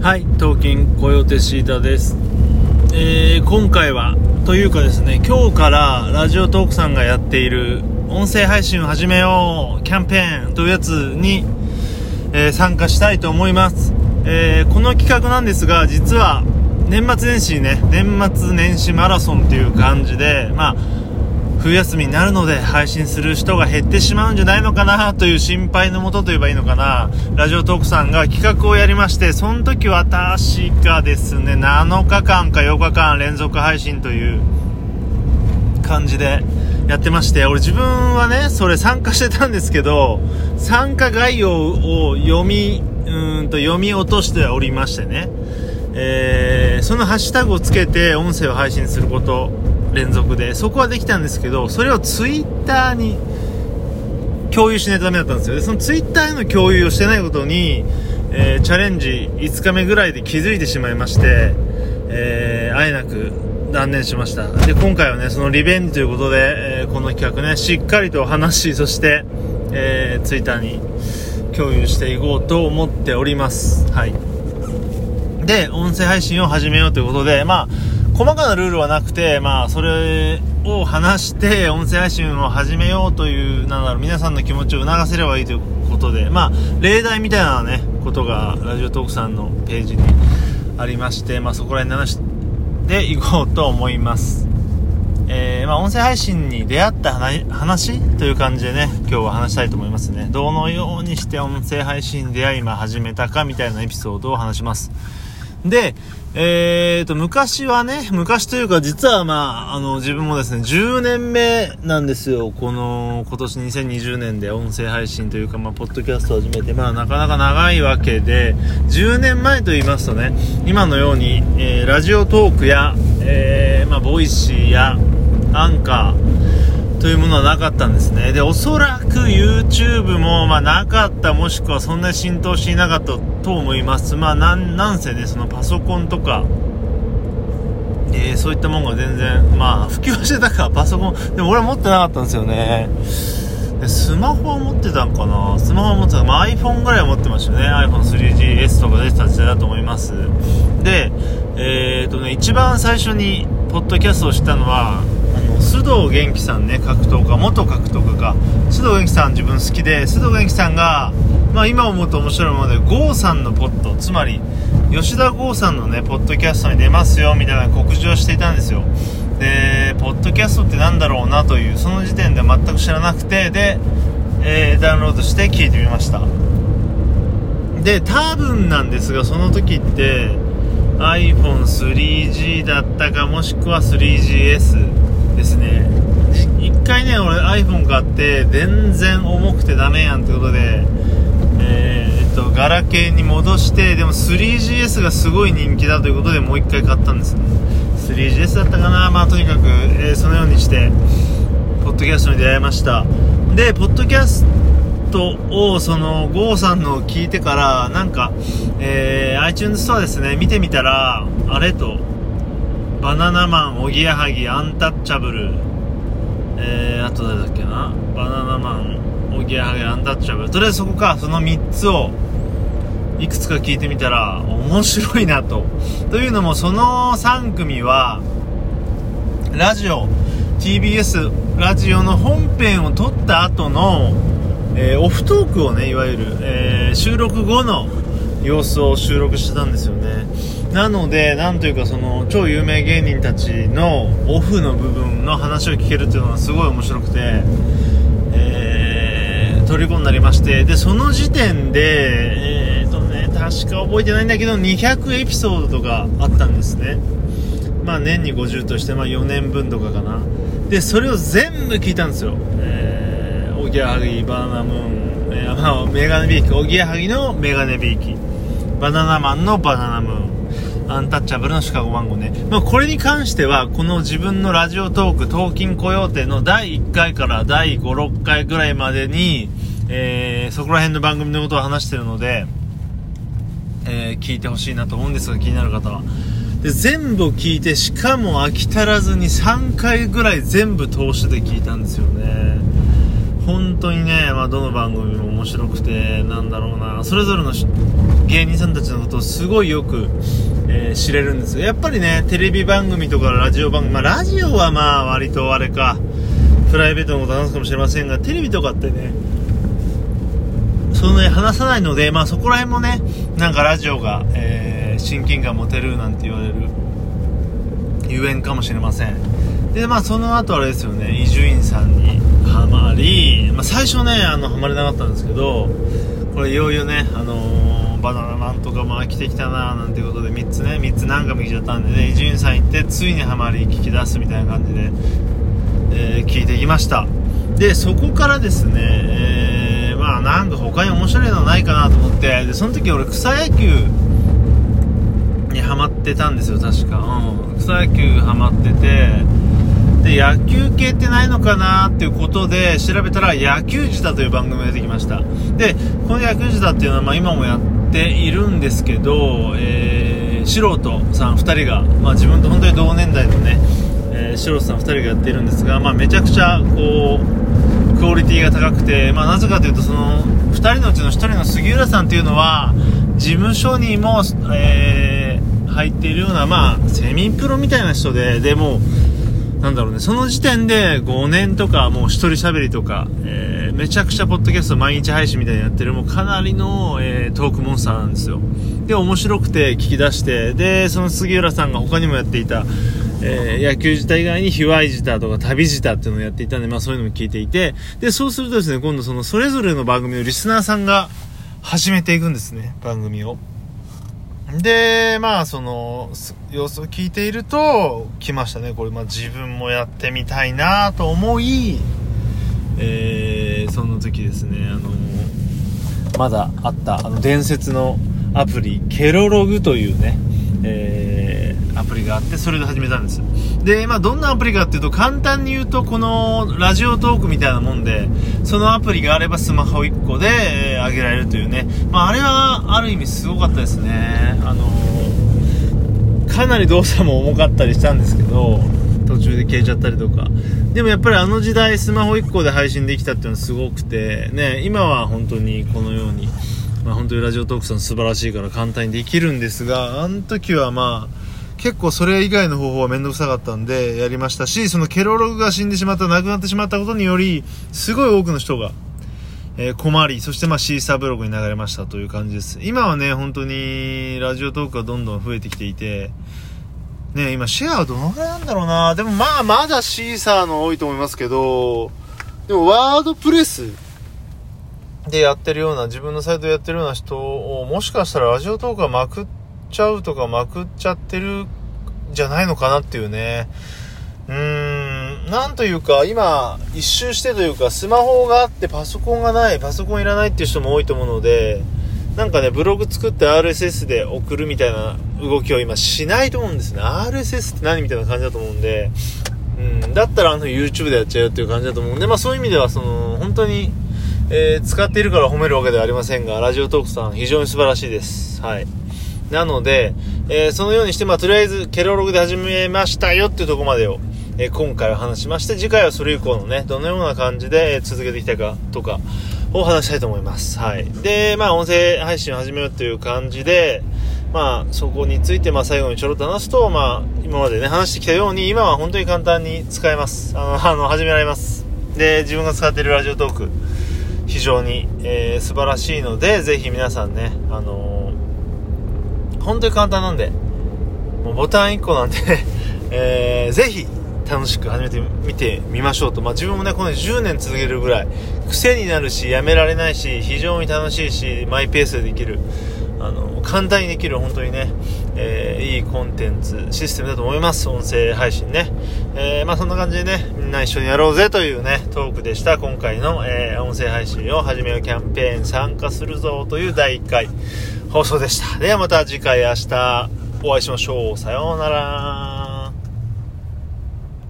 はい、東京コヨテシータです。えー、今回は、というかですね、今日からラジオトークさんがやっている音声配信を始めようキャンペーンというやつに、えー参加したいと思います。えーこの企画なんですが、実は年末年始ね、年末年始マラソンっていう感じで、まあ、冬休みになるので配信する人が減ってしまうんじゃないのかなという心配のもとと言えばいいのかな。ラジオトークさんが企画をやりましてその時は確かですね7日間か8日間連続配信という感じでやってまして俺自分はねそれ参加してたんですけど参加概要を読みうんと読み落としておりましてね。えーそのハッシュタグをつけて音声を配信すること連続で。そこはできたんですけどそれをツイッターに共有しないとダメだったんですよ。でそのツイッターへの共有をしてないことに、えーチャレンジ5日目ぐらいで気づいてしまいまして、えーあえなく断念しました。で今回はねそのリベンジということで、えーこの企画ねしっかりと話しそして、えーツイッターに共有していこうと思っております。はい。で、音声配信を始めようということで、まあ、細かなルールはなくて、まあ、それを話して、音声配信を始めようという、なんだろう、皆さんの気持ちを促せればいいということで、まあ、例題みたいなね、ことが、ラジオトークさんのページにありまして、まあ、そこら辺話していこうと思います。えーまあ、音声配信に出会った話話という感じでね、今日は話したいと思いますね。どのようにして音声配信に出会い、今始めたかみたいなエピソードを話します。で、えーと、昔はね、昔というか実はまあ、あの、自分もですね、10年目なんですよ。この、今年2020年で音声配信というか、まあ、ポッドキャストを始めて、まあ、なかなか長いわけで、10年前と言いますとね、今のように、えー Radiotalk や、えーまあ、ボイシーや、アンカー、というものはなかったんですね。で、おそらく YouTube も、まあ、なかった、もしくはそんなに浸透していなかったと思います。まあ、なん、なんせね、そのパソコンとか、えーそういったものが全然、まあ、普及してたか、パソコン、でも俺は持ってなかったんですよね。でスマホは持ってたんかな？スマホは持ってた、まあ、iPhone ぐらいは持ってましたね。iPhone3GS とか出てた時代だと思います。で、えーとね、一番最初に、ポッドキャストを知ったのは、あの、須藤元気さんね、格闘家、元格闘家か。須藤元気さん自分好きで、須藤元気さんが、まあ今思うと面白いもので、郷さんのポッド、つまり、吉田剛さんのね、ポッドキャストに出ますよ、みたいな告示をしていたんですよ。で、ポッドキャストってなんだろうなという、その時点で全く知らなくて、で、えーダウンロードして聞いてみました。で、多分なんですが、その時って、iPhone3G だったか、もしくは 3GS ですね。じ一回ね、俺 iPhone 買って、全然重くてダメやんってことで、えー、っと、ガラケーに戻して、でも 3GS がすごい人気だということでもう一回買ったんですね。3GS だったかな？まあとにかく、えーそのようにして、ポッドキャストに出会いました。で、ポッドキャストを、その、ゴーさんのを聞いてから、なんか、えー、iTunes ストアですね、見てみたら、あれと、バナナマン、おぎやはぎ、アンタッチャブル、えー、あと誰だっけな？バナナマン、おぎやはぎ、アンタッチャブル。とりあえずそこか、その3つを、いくつか聞いてみたら、面白いなと。というのも、その3組は、ラジオ、TBS ラジオの本編を撮った後の、えーオフトークをね、いわゆる、えー収録後の様子を収録してたんですよね。なので、なんというかその、超有名芸人たちのオフの部分の話を聞けるっていうのがすごい面白くて、えー、虜になりまして、で、その時点で、えーとね、確か覚えてないんだけど、200エピソードとかあったんですね。まあ年に50として、まあ4年分とかかな。で、それを全部聞いたんですよ。えー、おぎやはぎ、バナナムーン、えー、まあ、メガネビーキ、おぎやはぎのメガネビーキ、バナナマンのバナナムーン、アンタッチャブルのシカゴマンゴーね。まあ、これに関しては、この自分のラジオトーク、東京コヨーテの第1回から第5、6回ぐらいまでに、えー、そこら辺の番組のことを話してるので、えー聞いてほしいなと思うんですが気になる方はで全部聞いてしかも飽き足らずに3回ぐらい全部通しで聞いたんですよね本当にね、まあ、どの番組も面白くてなんだろうなそれぞれの芸人さんたちのことをすごいよく、えー、知れるんですよ。やっぱりねテレビ番組とかラジオ番組まあラジオはまあ割とあれかプライベートのこと話すかもしれませんがテレビとかってねそのね話さないのでまあそこら辺もねなんかラジオが、えー、親近感持てるなんて言われるゆえんかもしれません。でまあその後あれですよね伊集院さんに、まあ、最初ねあのハマれなかったんですけどこれいよいよねあのー、バナナマンとかも飽きてきたななんていうことで3つね3つ何回も聞いちゃったんでね伊集院さん行ってついにハマり聞き出すみたいな感じで、えー、聞いてきました。でそこからですね、えー、まあなんか他に面白いのないかなと思ってでその時俺草野球にハマってたんですよ確か、うん、草野球ハマっててで野球系ってないのかなっていうことで調べたら野球舌という番組が出てきました。でこの野球舌っていうのはま今もやっているんですけど、えー、素人さん2人が、まあ、自分と本当に同年代のね、えー、素人さん2人がやっているんですが、まあ、めちゃくちゃこうクオリティが高くて、まあ、なぜかというとその2人のうちの1人の杉浦さんっていうのは事務所にも、えー、入っているような、まあ、セミプロみたいな人ででもなんだろうね、その時点で5年とかもう一人喋りとか、えー、めちゃくちゃポッドキャスト毎日配信みたいにやってるもうかなりの、えー、トークモンスターなんですよ。で、面白くて聞き出して、で、その杉浦さんが他にもやっていた、えー、野球自体以外に卑猥自とか旅自体っていうのをやっていたんで、まあそういうのも聞いていて、で、そうするとですね、今度そのそれぞれの番組のリスナーさんが始めていくんですね、番組を。で、まあ、その、様子を聞いていると、来ましたね。これ、まあ、自分もやってみたいなと思い、えー、その時ですね、あの、まだあった、あの、伝説のアプリ、ケロログというね、えー、アプリがあって、それで始めたんです。で、まあ、どんなアプリかっていうと、簡単に言うと、このラジオトークみたいなもんで、そのアプリがあればスマホ1個で、えー、上げられるというね、まあ、あれは、ある意味すごかったですね。あのー、かなり動作も重かったりしたんですけど、途中で消えちゃったりとか。でもやっぱりあの時代、スマホ1個で配信できたっていうのはすごくて、ね、今は本当にこのように、まあ、本当にラジオトークさん素晴らしいから簡単にできるんですが、あの時はまあ、結構それ以外の方法は面倒くさかったんでやりましたし、そのケロログが死んでしまった、亡くなってしまったことにより、すごい多くの人が、えー、困り、そしてまあシーサーブログに流れましたという感じです。今はね、本当にラジオトークがどんどん増えてきていて、ね、今シェアはどのぐらいなんだろうなでもまあまだシーサーの多いと思いますけど、でもワードプレスでやってるような、自分のサイトでやってるような人を、もしかしたらラジオトークがまくってちゃうとかまくっちゃってるじゃないのかなっていうね。うーん、なんというか、今、一周してというか、スマホがあってパソコンがない、パソコンいらないっていう人も多いと思うので、なんかね、ブログ作って RSS で送るみたいな動きを今しないと思うんですね。RSS って何みたいな感じだと思うんで、うん、だったらあの YouTube でやっちゃうっていう感じだと思うんで、まあそういう意味では、その、本当に、えー、使っているから褒めるわけではありませんが、ラジオトークさん非常に素晴らしいです。はい。なので、えー、そのようにして、まあ、とりあえず、ケロログで始めましたよっていうとこまでを、えー、今回は話しまして、次回はそれ以降のね、どのような感じで続けていきたいかとか、を話したいと思います。はい。で、まあ、音声配信を始めるという感じで、まあ、そこについて、まあ、最後にちょろっと話すと、まあ、今までね、話してきたように、今は本当に簡単に使えます。あの、あの、始められます。で、自分が使っているラジオトーク、非常に、えー、素晴らしいので、ぜひ皆さんね、あの本当に簡単なんで、もうボタン1個なんで えー、ぜひ楽しく始めてみてみましょうと。まあ、自分もね、この10年続けるぐらい、癖になるし、やめられないし、非常に楽しいし、マイペースでできる、あの、簡単にできる、本当にね、えー、いいコンテンツ、システムだと思います。音声配信ね。えー、まあ、そんな感じでね、みんな一緒にやろうぜというね、トークでした。今回の、えー、音声配信を始めるキャンペーン参加するぞという第1回。放送でした。ではまた次回明日お会いしましょう。さようなら。